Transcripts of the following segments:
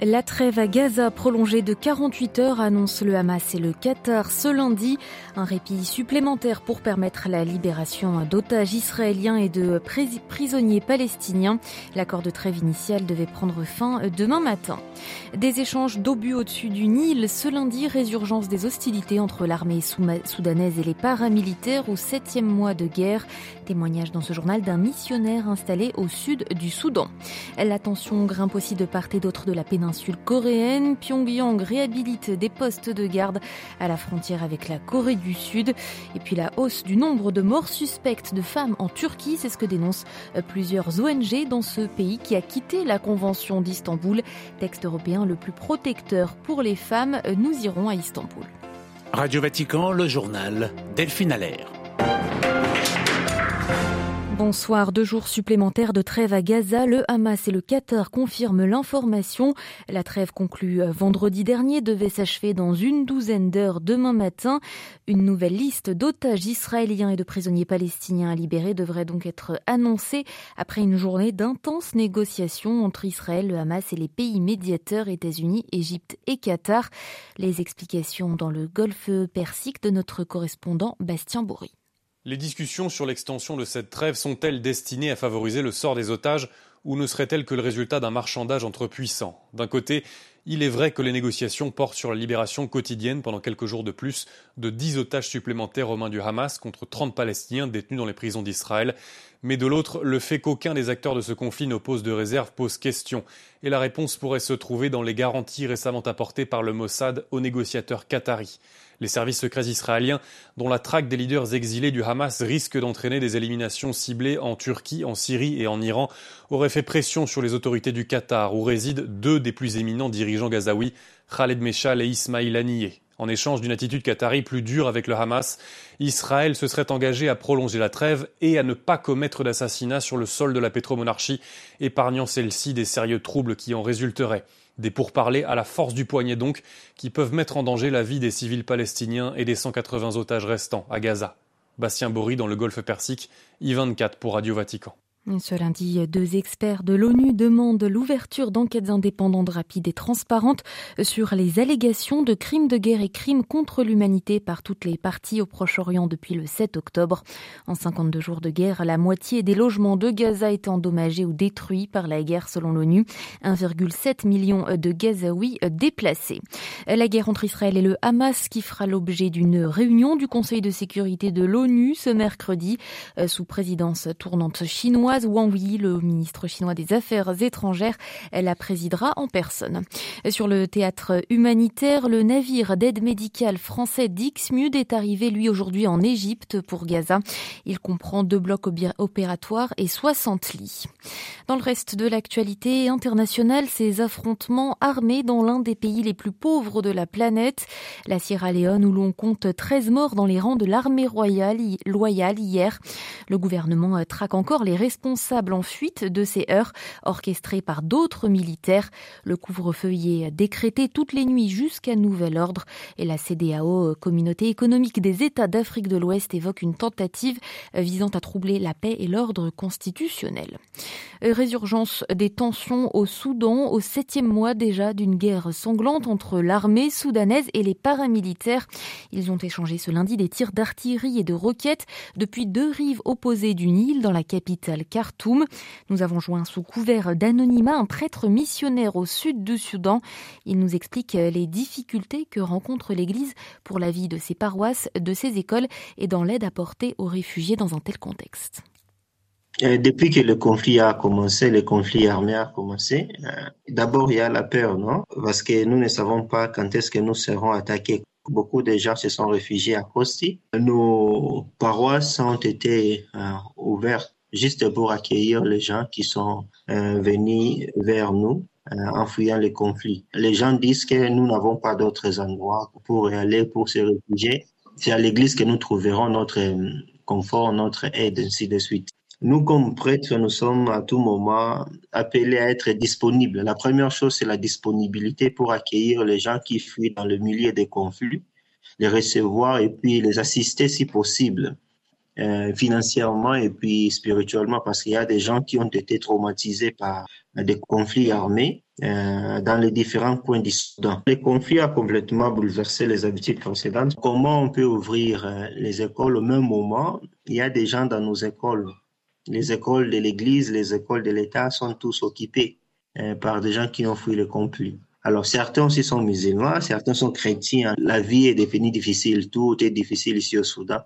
La trêve à Gaza prolongée de 48 heures annonce le Hamas et le Qatar ce lundi. Un répit supplémentaire pour permettre la libération d'otages israéliens et de prisonniers palestiniens. L'accord de trêve initial devait prendre fin demain matin. Des échanges d'obus au-dessus du Nil ce lundi, résurgence des hostilités entre l'armée soudanaise et les paramilitaires au septième mois de guerre. Témoignage dans ce journal d'un missionnaire installé au sud du Soudan. La tension grimpe aussi de part et d'autre de la péninsule coréenne. Pyongyang réhabilite des postes de garde à la frontière avec la Corée du Sud. Et puis la hausse du nombre de morts suspectes de femmes en Turquie, c'est ce que dénoncent euh, plusieurs ONG dans ce pays qui a quitté la Convention d'Istanbul, texte européen le plus protecteur pour les femmes. Euh, nous irons à Istanbul. Radio Vatican, le journal Delphine Allaire. Bonsoir. Deux jours supplémentaires de trêve à Gaza. Le Hamas et le Qatar confirment l'information. La trêve conclue vendredi dernier devait s'achever dans une douzaine d'heures demain matin. Une nouvelle liste d'otages israéliens et de prisonniers palestiniens à libérer devrait donc être annoncée après une journée d'intenses négociations entre Israël, le Hamas et les pays médiateurs États-Unis, Égypte et Qatar. Les explications dans le golfe Persique de notre correspondant Bastien Bourri. Les discussions sur l'extension de cette trêve sont-elles destinées à favoriser le sort des otages ou ne seraient-elles que le résultat d'un marchandage entre puissants? D'un côté, il est vrai que les négociations portent sur la libération quotidienne pendant quelques jours de plus de 10 otages supplémentaires aux mains du Hamas contre 30 Palestiniens détenus dans les prisons d'Israël. Mais de l'autre, le fait qu'aucun des acteurs de ce conflit n'oppose de réserve pose question. Et la réponse pourrait se trouver dans les garanties récemment apportées par le Mossad aux négociateurs qataris. Les services secrets israéliens, dont la traque des leaders exilés du Hamas risque d'entraîner des éliminations ciblées en Turquie, en Syrie et en Iran, auraient fait pression sur les autorités du Qatar, où résident deux des plus éminents dirigeants gazaouis, Khaled Meshal et Ismail Haniyeh. En échange d'une attitude qatari plus dure avec le Hamas, Israël se serait engagé à prolonger la trêve et à ne pas commettre d'assassinat sur le sol de la pétromonarchie, épargnant celle-ci des sérieux troubles qui en résulteraient. Des pourparlers à la force du poignet donc, qui peuvent mettre en danger la vie des civils palestiniens et des 180 otages restants à Gaza. Bastien Bory dans le golfe Persique, I24 pour Radio Vatican. Ce lundi, deux experts de l'ONU demandent l'ouverture d'enquêtes indépendantes, rapides et transparentes sur les allégations de crimes de guerre et crimes contre l'humanité par toutes les parties au Proche-Orient depuis le 7 octobre. En 52 jours de guerre, la moitié des logements de Gaza étaient endommagés ou détruits par la guerre selon l'ONU. 1,7 million de Gazaouis déplacés. La guerre entre Israël et le Hamas qui fera l'objet d'une réunion du Conseil de sécurité de l'ONU ce mercredi sous présidence tournante chinoise. Wang Yi, le ministre chinois des Affaires étrangères, la présidera en personne. Sur le théâtre humanitaire, le navire d'aide médicale français Dixmude est arrivé lui aujourd'hui en Égypte pour Gaza. Il comprend deux blocs opératoires et 60 lits. Dans le reste de l'actualité internationale, ces affrontements armés dans l'un des pays les plus pauvres de la planète, la Sierra Leone où l'on compte 13 morts dans les rangs de l'armée royale loyale hier. Le gouvernement traque encore les responsables responsable en fuite de ces heurts orchestrés par d'autres militaires. Le couvre-feu y est décrété toutes les nuits jusqu'à nouvel ordre et la CDAO, Communauté économique des États d'Afrique de l'Ouest, évoque une tentative visant à troubler la paix et l'ordre constitutionnel. Résurgence des tensions au Soudan au septième mois déjà d'une guerre sanglante entre l'armée soudanaise et les paramilitaires. Ils ont échangé ce lundi des tirs d'artillerie et de roquettes depuis deux rives opposées du Nil dans la capitale Khartoum. Nous avons joint sous couvert d'anonymat un prêtre missionnaire au sud du Soudan. Il nous explique les difficultés que rencontre l'Église pour la vie de ses paroisses, de ses écoles et dans l'aide apportée aux réfugiés dans un tel contexte. Euh, depuis que le conflit a commencé, le conflit armé a commencé, euh, d'abord il y a la peur, non? Parce que nous ne savons pas quand est-ce que nous serons attaqués. Beaucoup de gens se sont réfugiés à Kosti. Nos paroisses ont été euh, ouvertes juste pour accueillir les gens qui sont euh, venus vers nous euh, en fuyant les conflits. Les gens disent que nous n'avons pas d'autres endroits pour aller, pour se réfugier. C'est à l'église que nous trouverons notre confort, notre aide, ainsi de suite. Nous, comme prêtres, nous sommes à tout moment appelés à être disponibles. La première chose, c'est la disponibilité pour accueillir les gens qui fuient dans le milieu des conflits, les recevoir et puis les assister si possible. Euh, financièrement et puis spirituellement parce qu'il y a des gens qui ont été traumatisés par des conflits armés euh, dans les différents coins du Soudan. Les conflits ont complètement bouleversé les habitudes précédentes. Comment on peut ouvrir euh, les écoles au même moment? Il y a des gens dans nos écoles. Les écoles de l'Église, les écoles de l'État sont tous occupées par des gens qui ont fui le conflit. Alors certains aussi sont musulmans, certains sont chrétiens. La vie est devenue difficile, tout est difficile ici au Soudan.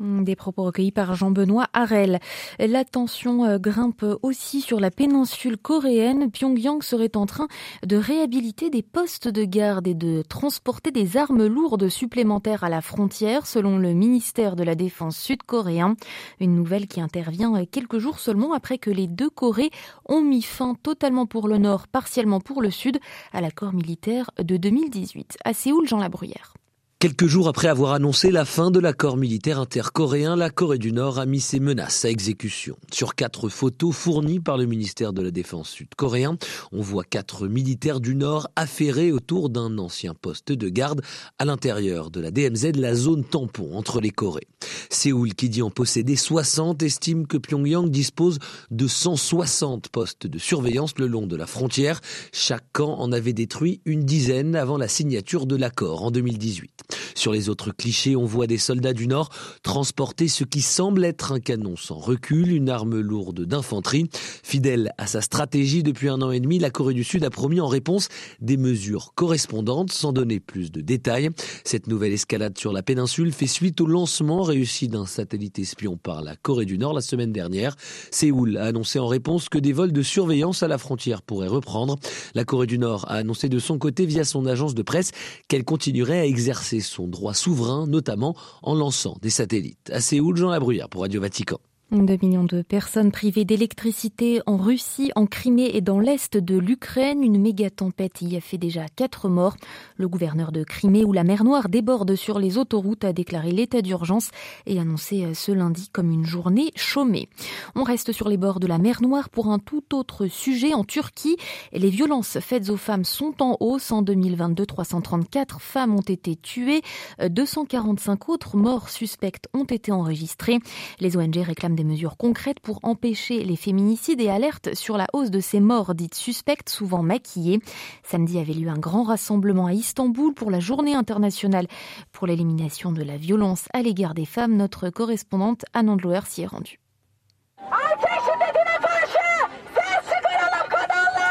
Hmm, des propos recueillis par Jean-Benoît Harel. La tension euh, grimpe aussi sur la péninsule coréenne. Pyongyang serait en train de réhabiliter des postes de garde et de transporter des armes lourdes supplémentaires à la frontière, selon le ministère de la Défense sud-coréen. Une nouvelle qui intervient quelques jours seulement après que les deux Corées ont mis fin totalement pour le nord, partiellement pour le sud, à l'accord militaire de 2018. À Séoul, Jean Labruyère. Quelques jours après avoir annoncé la fin de l'accord militaire intercoréen, la Corée du Nord a mis ses menaces à exécution. Sur quatre photos fournies par le ministère de la Défense sud-coréen, on voit quatre militaires du Nord affairés autour d'un ancien poste de garde à l'intérieur de la DMZ, la zone tampon entre les Corées. Séoul, qui dit en posséder 60, estime que Pyongyang dispose de 160 postes de surveillance le long de la frontière. Chaque camp en avait détruit une dizaine avant la signature de l'accord en 2018. Sur les autres clichés, on voit des soldats du Nord transporter ce qui semble être un canon sans recul, une arme lourde d'infanterie. Fidèle à sa stratégie depuis un an et demi, la Corée du Sud a promis en réponse des mesures correspondantes sans donner plus de détails. Cette nouvelle escalade sur la péninsule fait suite au lancement réussi d'un satellite espion par la Corée du Nord la semaine dernière. Séoul a annoncé en réponse que des vols de surveillance à la frontière pourraient reprendre. La Corée du Nord a annoncé de son côté via son agence de presse qu'elle continuerait à exercer son droit souverain, notamment en lançant des satellites. À Séoul, Jean Labruyère pour Radio Vatican. Deux millions de personnes privées d'électricité en Russie, en Crimée et dans l'est de l'Ukraine. Une méga tempête y a fait déjà quatre morts. Le gouverneur de Crimée, où la mer Noire déborde sur les autoroutes, a déclaré l'état d'urgence et annoncé euh, ce lundi comme une journée chômée. On reste sur les bords de la mer Noire pour un tout autre sujet. En Turquie, les violences faites aux femmes sont en hausse. En 2022, 334 femmes ont été tuées. 245 autres morts suspectes ont été enregistrées. Les ONG réclament des mesures concrètes pour empêcher les féminicides et alertent sur la hausse de ces morts dites suspectes, souvent maquillées. Samedi avait lieu un grand rassemblement à Istanbul pour la journée internationale pour l'élimination de la violence à l'égard des femmes. Notre correspondante Anne Andloer s'y est rendue.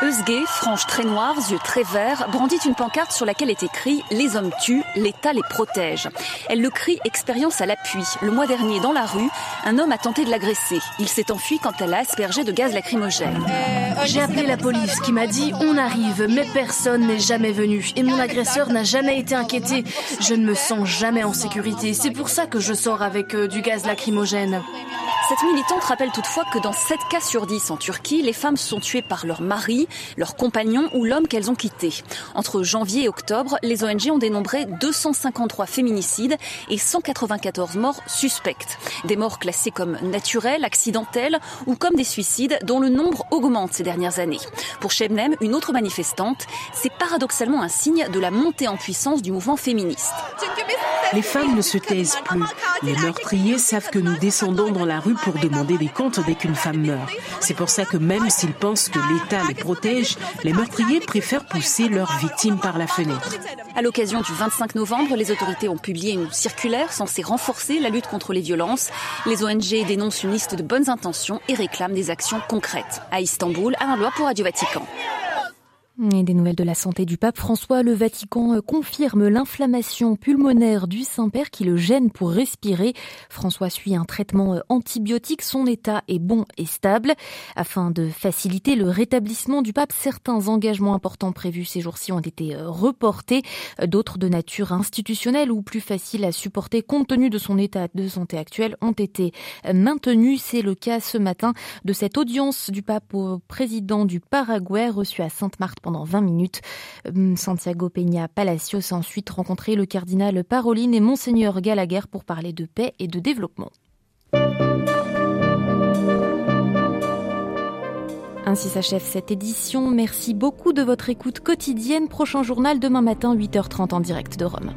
Eusgay, frange très noire, yeux très verts, brandit une pancarte sur laquelle est écrit Les hommes tuent, l'État les protège. Elle le crie expérience à l'appui. Le mois dernier, dans la rue, un homme a tenté de l'agresser. Il s'est enfui quand elle a aspergé de gaz lacrymogène. J'ai appelé la police qui m'a dit On arrive, mais personne n'est jamais venu. Et mon agresseur n'a jamais été inquiété. Je ne me sens jamais en sécurité. C'est pour ça que je sors avec euh, du gaz lacrymogène. Cette militante rappelle toutefois que dans 7 cas sur 10 en Turquie, les femmes sont tuées par leur mari, leur compagnon ou l'homme qu'elles ont quitté. Entre janvier et octobre, les ONG ont dénombré 253 féminicides et 194 morts suspectes. Des morts classées comme naturelles, accidentelles ou comme des suicides dont le nombre augmente ces dernières années. Pour Shebnem, une autre manifestante, c'est paradoxalement un signe de la montée en puissance du mouvement féministe. Les femmes ne se taisent plus. Les meurtriers savent que nous descendons dans la rue pour demander des comptes dès qu'une femme meurt. C'est pour ça que même s'ils pensent que l'État les protège, les meurtriers préfèrent pousser leurs victimes par la fenêtre. À l'occasion du 25 novembre, les autorités ont publié une circulaire censée renforcer la lutte contre les violences. Les ONG dénoncent une liste de bonnes intentions et réclament des actions concrètes. À Istanbul, Alain Loi pour Radio Vatican. Et des nouvelles de la santé du pape François, le Vatican euh, confirme l'inflammation pulmonaire du Saint-Père qui le gêne pour respirer. François suit un traitement euh, antibiotique, son état est bon et stable. Afin de faciliter le rétablissement du pape, certains engagements importants prévus ces jours-ci ont été euh, reportés, d'autres de nature institutionnelle ou plus faciles à supporter compte tenu de son état de santé actuel ont été maintenus. C'est le cas ce matin de cette audience du pape au président du Paraguay reçu à Sainte-Marthe pendant 20 minutes. Hum, Santiago Peña Palacios a ensuite rencontré le cardinal Paroline et monseigneur Gallagher pour parler de paix et de développement. Ainsi s'achève cette édition. Merci beaucoup de votre écoute quotidienne. Prochain journal demain matin 8h30 en direct de Rome.